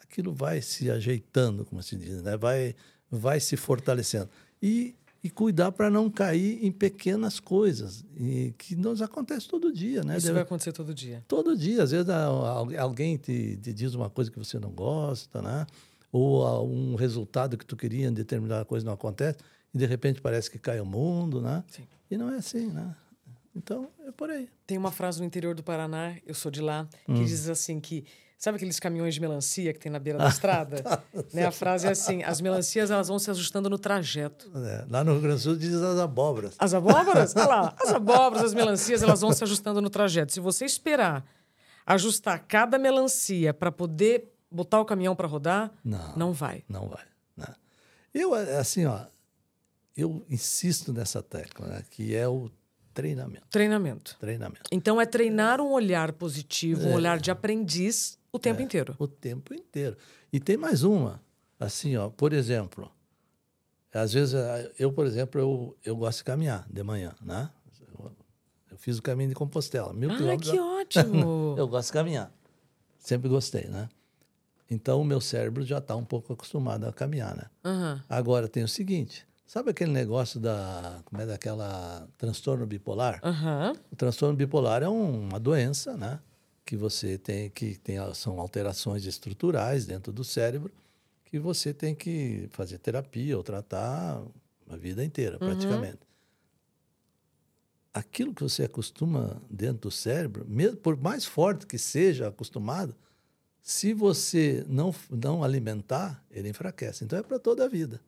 aquilo vai se ajeitando, como se diz, né? Vai, vai se fortalecendo. E, e cuidar para não cair em pequenas coisas e que nos acontece todo dia, né? Isso Deve- vai acontecer todo dia. Todo dia, às vezes alguém te, te diz uma coisa que você não gosta, né? Ou a- um resultado que tu queria em determinada coisa não acontece e de repente parece que cai o mundo, né? Sim. E não é assim, né? Então, é por aí. Tem uma frase no interior do Paraná, eu sou de lá, Hum. que diz assim que sabe aqueles caminhões de melancia que tem na beira [laughs] da estrada? né? A frase é assim: as melancias elas vão se ajustando no trajeto. É, lá no Rio Grande do Sul diz as abóboras. As abóboras, olha lá, [laughs] as abóboras, as melancias, elas vão se ajustando no trajeto. Se você esperar ajustar cada melancia para poder botar o caminhão para rodar, Não. não vai. Não vai. Né? Eu, é, assim, ó, eu insisto nessa tecla, né? Que é o treinamento. Treinamento. Treinamento. Então é treinar um olhar positivo, É. um olhar de aprendiz o tempo inteiro. O tempo inteiro. E tem mais uma. Assim, ó, por exemplo, às vezes eh, eu, por exemplo, eu, eu gosto de caminhar de manhã, né? Eu, eu fiz o caminho de Compostela, mil Ah, quilômetros. que ótimo! [laughs] Eu gosto de caminhar. Sempre gostei, né? Então o meu cérebro já está um pouco acostumado a caminhar, né? Aham. Agora tem o seguinte, sabe aquele negócio da, como é daquela transtorno bipolar? Aham. O transtorno bipolar é um- uma doença, né? Que você tem que tem são alterações estruturais dentro do cérebro que você tem que fazer terapia ou tratar a vida inteira, praticamente. Aquilo que você acostuma dentro do cérebro, mesmo por mais forte que seja acostumado, se você não não alimentar, ele enfraquece. Então é para toda a vida.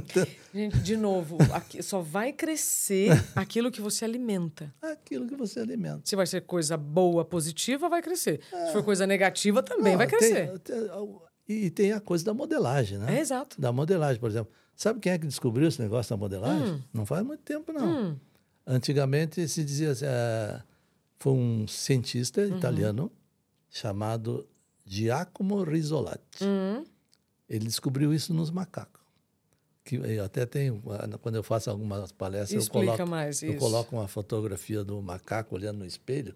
[laughs] Gente, de novo, aqui só vai crescer [laughs] aquilo que você alimenta. Aquilo que você alimenta. Se vai ser coisa boa, positiva, vai crescer. Se for coisa negativa, também Não, vai tem- crescer. tem- e tem a coisa da modelagem, né? É exato. Da modelagem, por exemplo. Sabe quem é que descobriu esse negócio da modelagem? Hum. Não faz muito tempo, não. Antigamente se dizia assim, eh, foi um cientista Uhum. italiano chamado Giacomo Rizzolatti. Hum. Ele descobriu isso nos macacos. Que eu até tenho, ah, quando eu faço algumas palestras, eu coloco, mais eu coloco uma fotografia do macaco olhando no espelho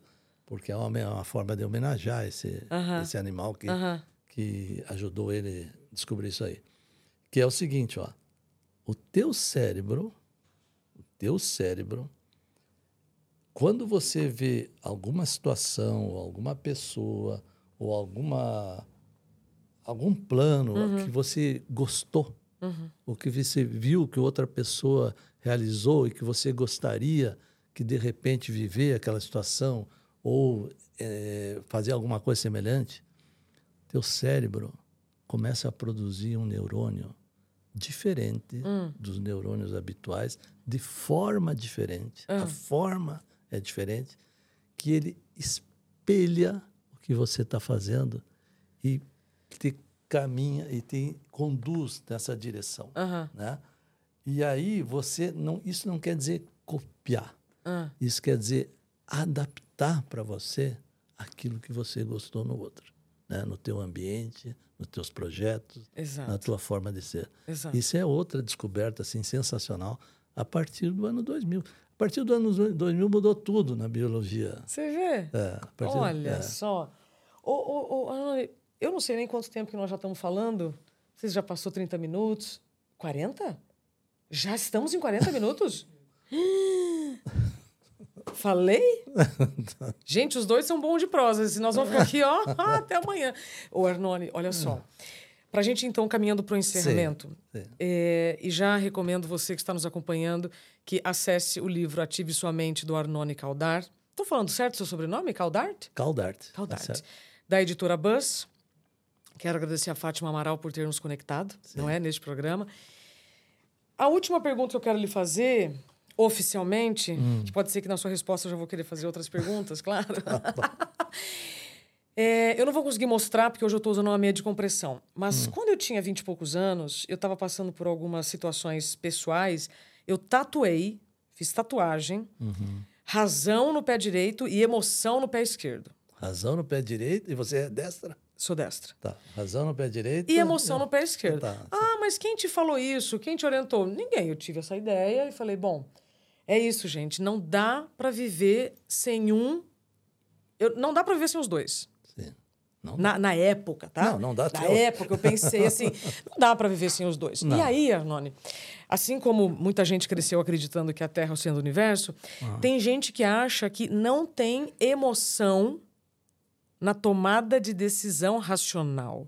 porque a homem é uma forma de homenagear esse, Aham. esse animal que, Aham. que ajudou ele a descobrir isso aí. Que é o seguinte, ó. O teu cérebro, o teu cérebro, quando você vê alguma situação, ou alguma pessoa, ou alguma algum plano que você gostou, ou que você viu que outra pessoa realizou e que você gostaria que de repente viver aquela situação ou eh, fazer alguma coisa semelhante, teu cérebro começa a produzir um neurônio diferente dos neurônios habituais, de forma diferente. A forma é diferente, que ele espelha o que você está fazendo e te caminha e te conduz nessa direção, Aham. né? E aí você não, isso não quer dizer copiar. Ah. Isso quer dizer adaptar para você aquilo que você gostou no outro, né? No teu ambiente, nos teus projetos, Exato. na tua forma de ser. Exato. Isso é outra descoberta assim sensacional a partir do ano 2000. A partir do ano 2000 mudou tudo na biologia. Você vê? É, Olha é. só. Ô, ô, ô, Ana, eu não sei nem quanto tempo que nós já estamos falando. Vocês já passou 30 minutos? 40? Já estamos em 40 minutos? [gasps] Falei? [laughs] Gente, os dois são bons de prosa. Se nós vamos ficar aqui, ó, [laughs] até amanhã. Ô, Arnone, olha só. Para a gente, então, caminhando para o encerramento, sim. é, e já recomendo você que está nos acompanhando que acesse o livro Ative Sua Mente, do Arnone Caldar. Estou falando certo o seu sobrenome? Caldart? Caldart. tá Caldart. da editora Buzz. Quero agradecer a Fátima Amaral por ter nos conectado, não é, neste programa. A última pergunta que eu quero lhe fazer, oficialmente, Hum. que pode ser que na sua resposta eu já vou querer fazer outras perguntas, [laughs] claro. Tá [laughs] É, eu não vou conseguir mostrar porque hoje eu estou usando uma meia de compressão. Mas Hum. quando eu tinha vinte e poucos anos, eu estava passando por algumas situações pessoais. Eu tatuei, fiz tatuagem, Uhum. razão no pé direito e emoção no pé esquerdo. Razão no pé direito e você é destra? Sou destra. Tá. Razão no pé direito. E emoção no pé esquerdo. Tá. Ah, mas quem te falou isso? Quem te orientou? Ninguém. Eu tive essa ideia e falei, bom, é isso, gente. Não dá para viver sem um. Eu, não dá para viver sem os dois. Sim. Não, Na, na época, tá? Não, não dá Na tchau. época eu pensei assim, [laughs] não dá para viver sem os dois. Não. E aí, Arnone, assim como muita gente cresceu acreditando que a Terra é o centro do universo, Ah. tem gente que acha que não tem emoção na tomada de decisão racional.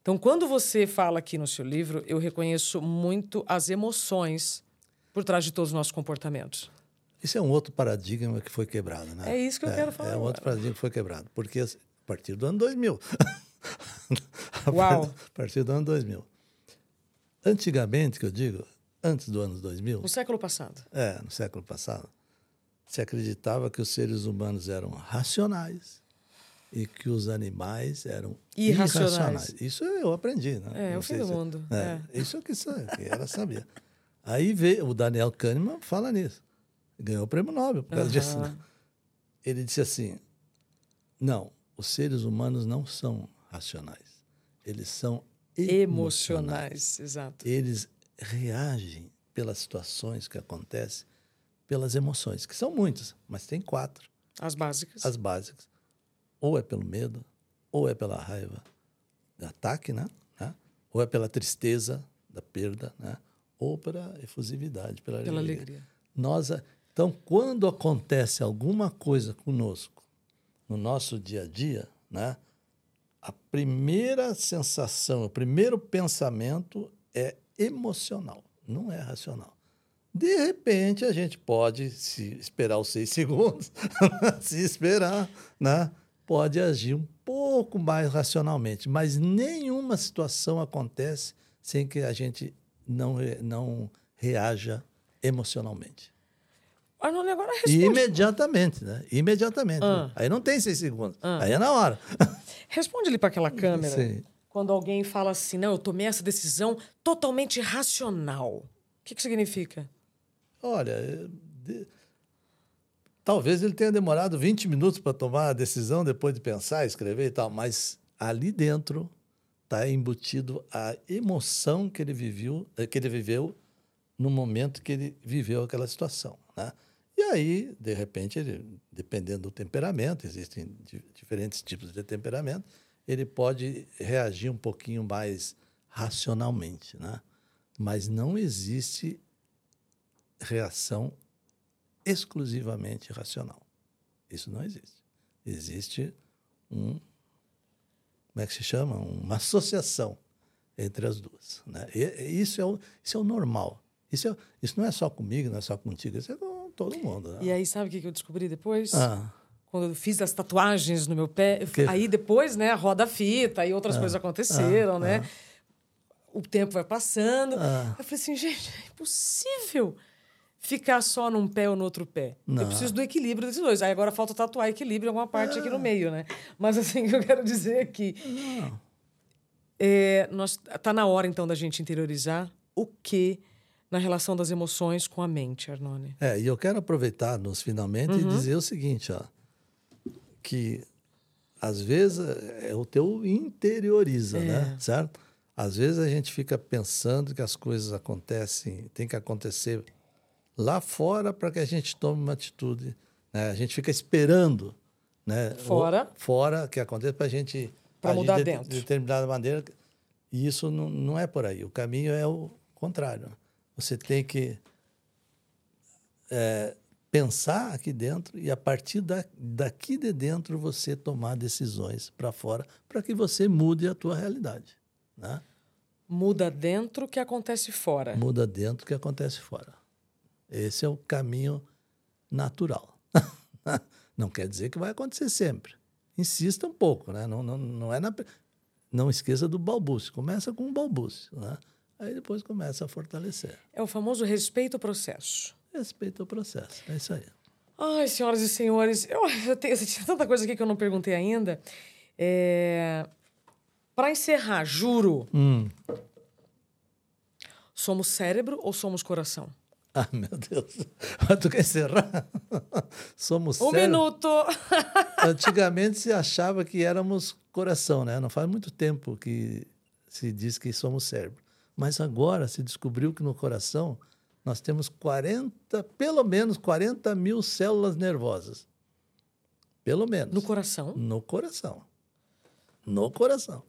Então, quando você fala aqui no seu livro, eu reconheço muito as emoções por trás de todos os nossos comportamentos. Isso é um outro paradigma que foi quebrado, né? É isso que eu quero falar É um agora. outro paradigma que foi quebrado. Porque a partir do ano 2000. [laughs] A Uau. A partir do ano 2000. Antigamente, que eu digo, antes do ano 2000, No século passado. é, no século passado, se acreditava que os seres humanos eram racionais e que os animais eram Irracionais. irracionais. Isso eu aprendi, né? É, é o fim do se- mundo, É, Isso eu que, que ela sabia. Aí veio o Daniel Kahneman fala nisso. Ganhou o prêmio Nobel por causa disso. né? Ele disse assim: não, os seres humanos não são racionais. Eles são emocionais. Emocionais, exato. Eles reagem pelas situações que acontecem, pelas emoções, que são muitas, mas tem quatro, As básicas. as básicas. Ou é pelo medo, ou é pela raiva, ataque, né? Né? Ou é pela tristeza da perda, né? Ou pela efusividade, pela, Pela alegria. alegria. Nós, então, quando acontece alguma coisa conosco no nosso dia a dia, né? A primeira sensação, o primeiro pensamento é emocional, não é racional. De repente, a gente pode se esperar os seis [laughs] segundos, [laughs] se esperar, né? pode agir um pouco mais racionalmente, mas nenhuma situação acontece sem que a gente não, não reaja emocionalmente. Arnone, agora responde, imediatamente, né? Imediatamente. Ah. Aí não tem seis segundos. Aí é na hora. [laughs] responde ali para aquela câmera. Sim. Quando alguém fala assim, não, eu tomei essa decisão totalmente racional. O que, que significa? Olha, eh, de- talvez ele tenha demorado 20 minutos para tomar a decisão depois de pensar, escrever e tal, mas ali dentro está embutido a emoção que ele viveu, eh, que ele viveu no momento que ele viveu aquela situação, né? E aí, de repente, ele, dependendo do temperamento, existem di diferentes tipos de temperamento, ele pode reagir um pouquinho mais racionalmente, né? Mas não existe reação exclusivamente racional. Isso não existe. Existe um como é que se chama? Uma associação entre as duas. Né? E, isso, é o, isso é o normal. Isso, é, isso não é só comigo, não é só contigo, isso é com todo mundo. Né? E aí, sabe o que eu descobri depois? Ah. Quando eu fiz as tatuagens no meu pé, aí depois, né, roda fita e outras ah. coisas aconteceram, ah. né? Ah. O tempo vai passando. Ah. Eu falei assim, gente, é impossível ficar só num pé ou no outro pé. Não. Eu preciso do equilíbrio desses dois. Aí agora falta tatuar equilíbrio em alguma parte aqui no meio, né? Mas assim, [laughs] o que eu quero dizer aqui. É, nós, tá na hora, então, da gente interiorizar o que na relação das emoções com a mente, Arnone. É, e eu quero aproveitar nos finalmente uhum. e dizer o seguinte, ó, que às vezes é o teu interioriza, é. né? Certo? Às vezes a gente fica pensando que as coisas acontecem, tem que acontecer lá fora para que a gente tome uma atitude. Né? A gente fica esperando né? fora, o, fora que aconteça para a gente para mudar de, dentro de determinada maneira. E isso não, não é por aí. O caminho é o contrário. Você tem que é, pensar aqui dentro e a partir da, daqui de dentro você tomar decisões para fora para que você mude a tua realidade, né? Muda dentro que acontece fora. Muda dentro que acontece fora. Esse é o caminho natural. [laughs] não quer dizer que vai acontecer sempre. Insista um pouco, né? Não, não, não é na... Não esqueça do balbúcio. Começa com um balbúcio, né? Aí depois começa a fortalecer. É o famoso respeito ao processo. Respeito ao processo. É isso aí. Ai, senhoras e senhores, eu, eu, tenho, eu tinha tanta coisa aqui que eu não perguntei ainda. É... Para encerrar, juro. Hum. Somos cérebro ou somos coração? Ah, meu Deus. Tu quer encerrar? Somos Um minuto. Antigamente se achava que éramos coração, né? Não faz muito tempo que se diz que somos cérebro. Mas agora se descobriu que no coração nós temos 40, pelo menos 40 mil células nervosas. Pelo menos. No coração? No coração. No coração.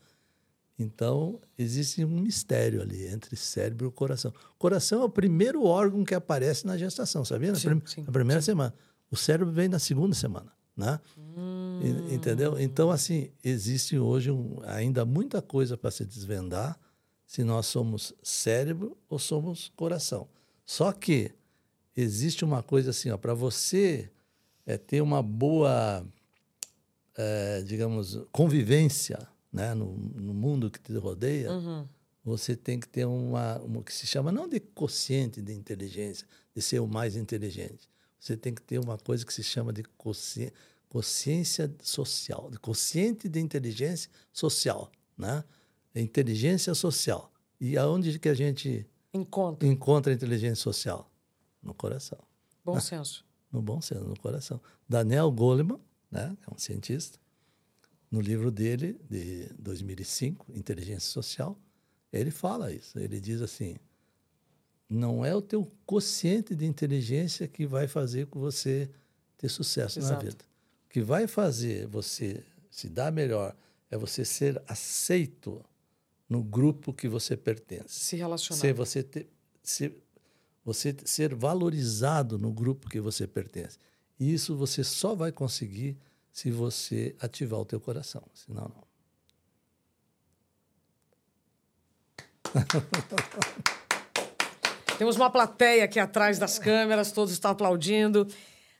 Então, existe um mistério ali entre cérebro e coração. O coração é o primeiro órgão que aparece na gestação, sabia? Na, sim, prim sim, na primeira sim. semana. O cérebro vem na segunda semana, né? Hum. E, entendeu? Então, assim, existe hoje um, ainda muita coisa para se desvendar se nós somos cérebro ou somos coração. Só que existe uma coisa assim, ó, para você é, ter uma boa, é, digamos, convivência né, no, no, mundo que te rodeia, uhum. você tem que ter uma, uma que se chama não de quociente de inteligência, de ser o mais inteligente. Você tem que ter uma coisa que se chama de consciência, consciência social, de consciente de inteligência social, né? Inteligência social. E aonde que a gente encontra, encontra a inteligência social? No coração. Bom [laughs] senso. No bom senso, no coração. Daniel Goleman, né, é um cientista, no livro dele, de 2005, Inteligência Social, ele fala isso. Ele diz assim: não é o teu quociente de inteligência que vai fazer com você ter sucesso Exato. na vida. O que vai fazer você se dar melhor é você ser aceito no grupo que você pertence. Se relacionar. Ser você ter, ser, você ser valorizado no grupo que você pertence. E isso você só vai conseguir se você ativar o teu coração, senão não. [laughs] Temos uma plateia aqui atrás das câmeras, todos estão aplaudindo.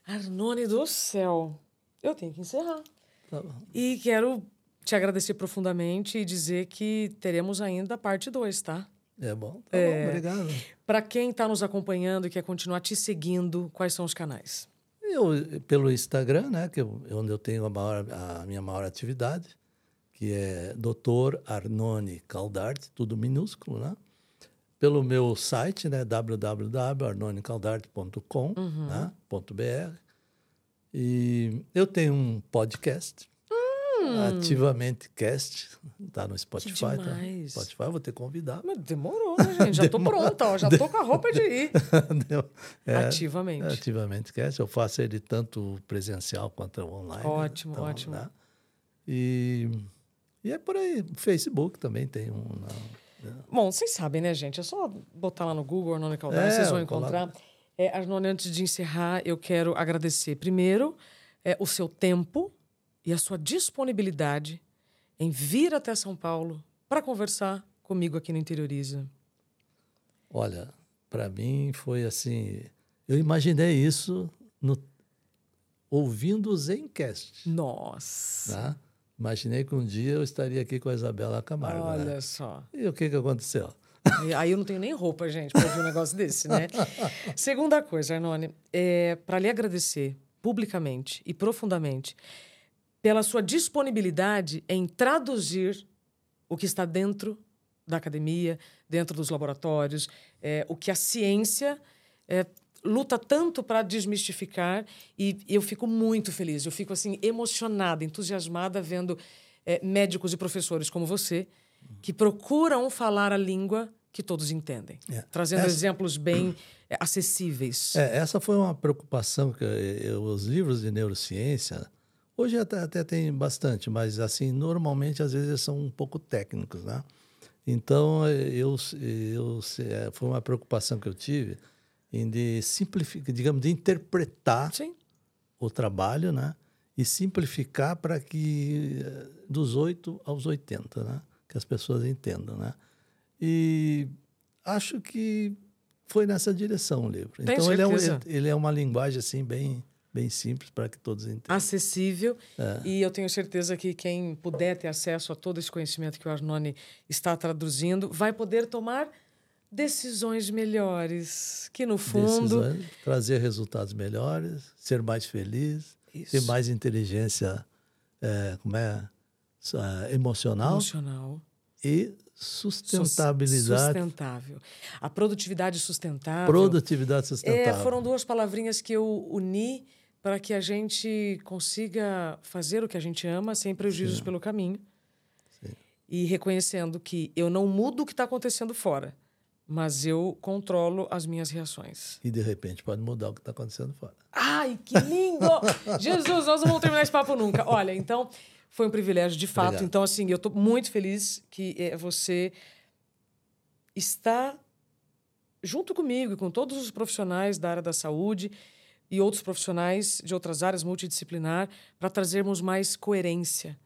Arnone do céu, eu tenho que encerrar. Tá e quero te agradecer profundamente e dizer que teremos ainda a parte 2, tá? É bom, tá É. bom, obrigado. Para quem está nos acompanhando e quer continuar te seguindo, quais são os canais? Eu, pelo Instagram, né, que eu, onde eu tenho a, maior, a minha maior atividade, que é Dr. Arnone Caldarte, tudo minúsculo, né? Pelo meu site, né, www.arnonecaldarte.com, né, ponto .br. E eu tenho um podcast, Ativamente Cast, tá no Spotify. Tá? Spotify, vou ter que convidar. Mas demorou, né, gente? Já tô pronta, ó. Já tô com a roupa de ir. [laughs] É, Ativamente. Ativamente Cast. Eu faço ele tanto presencial quanto online. Ótimo, Então, ótimo. né? E, e é por aí. Facebook também tem um. né? Bom, vocês sabem, né, gente? É só botar lá no Google Arnone Caldara, É, vocês vão encontrar. É, Arnone, antes de encerrar, eu quero agradecer, primeiro, é, o seu tempo e a sua disponibilidade em vir até São Paulo para conversar comigo aqui no Interioriza. Olha, para mim foi assim. Eu imaginei isso no, ouvindo o Zencast. Nossa! Né? Imaginei que um dia eu estaria aqui com a Isabela Camargo. Olha né? só. E o que, que aconteceu? Aí eu não tenho nem roupa, gente, para ouvir um negócio desse, né? [laughs] Segunda coisa, Arnone, é para lhe agradecer publicamente e profundamente pela sua disponibilidade em traduzir o que está dentro da academia, dentro dos laboratórios, é, o que a ciência é, luta tanto para desmistificar e eu fico muito feliz, eu fico assim emocionada, entusiasmada vendo é, médicos e professores como você que procuram falar a língua que todos entendem, É. trazendo Essa- exemplos bem é, acessíveis. É, essa foi uma preocupação que eu, os livros de neurociência hoje até, até tem bastante, mas assim normalmente às vezes são um pouco técnicos, né? Então eu, eu é, foi uma preocupação que eu tive em de simplificar, digamos, de interpretar Sim. o trabalho, né? E simplificar para que eh, dos 8 aos 80, né? Que as pessoas entendam, né? E acho que foi nessa direção o livro. Tenho então ele é, um- ele é uma linguagem assim bem bem simples para que todos entendam. acessível É. e eu tenho certeza que quem puder ter acesso a todo esse conhecimento que o Arnone está traduzindo vai poder tomar decisões melhores, que no fundo Decisões, trazer resultados melhores, ser mais feliz, ter Isso. mais inteligência, eh, como é, emocional emocional, e sus- sustentabilidade, sustentável, a produtividade sustentável. produtividade É, sustentável. foram duas palavrinhas que eu uni para que a gente consiga fazer o que a gente ama sem prejuízos pelo caminho. E reconhecendo que eu não mudo o que está acontecendo fora, mas eu controlo as minhas reações. E de repente pode mudar o que está acontecendo fora. Ai, que lindo! [laughs] Jesus, nós não vamos terminar esse papo nunca. Olha, então, foi um privilégio de fato. Obrigado. Então, assim, eu estou muito feliz que eh, você está junto comigo e com todos os profissionais da área da saúde e outros profissionais de outras áreas multidisciplinar para trazermos mais coerência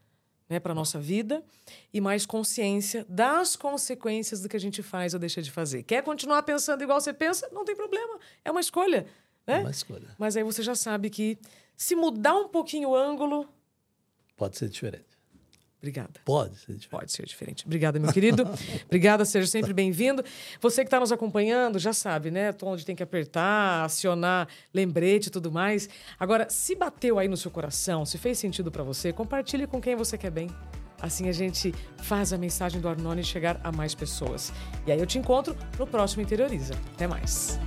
né, para a nossa vida e mais consciência das consequências do que a gente faz ou deixa de fazer. Quer continuar pensando igual você pensa? Não tem problema. É uma escolha. É Né? uma escolha. Mas aí você já sabe que se mudar um pouquinho o ângulo. Pode ser diferente. Obrigada. Pode ser diferente. Pode ser diferente. Obrigada, meu querido. [laughs] Obrigada, seja sempre bem-vindo. Você que está nos acompanhando já sabe, né? Onde tem que apertar, acionar lembrete e tudo mais. Agora, se bateu aí no seu coração, se fez sentido para você, compartilhe com quem você quer bem. Assim a gente faz a mensagem do Arnone chegar a mais pessoas. E aí eu te encontro no próximo Interioriza. Até mais.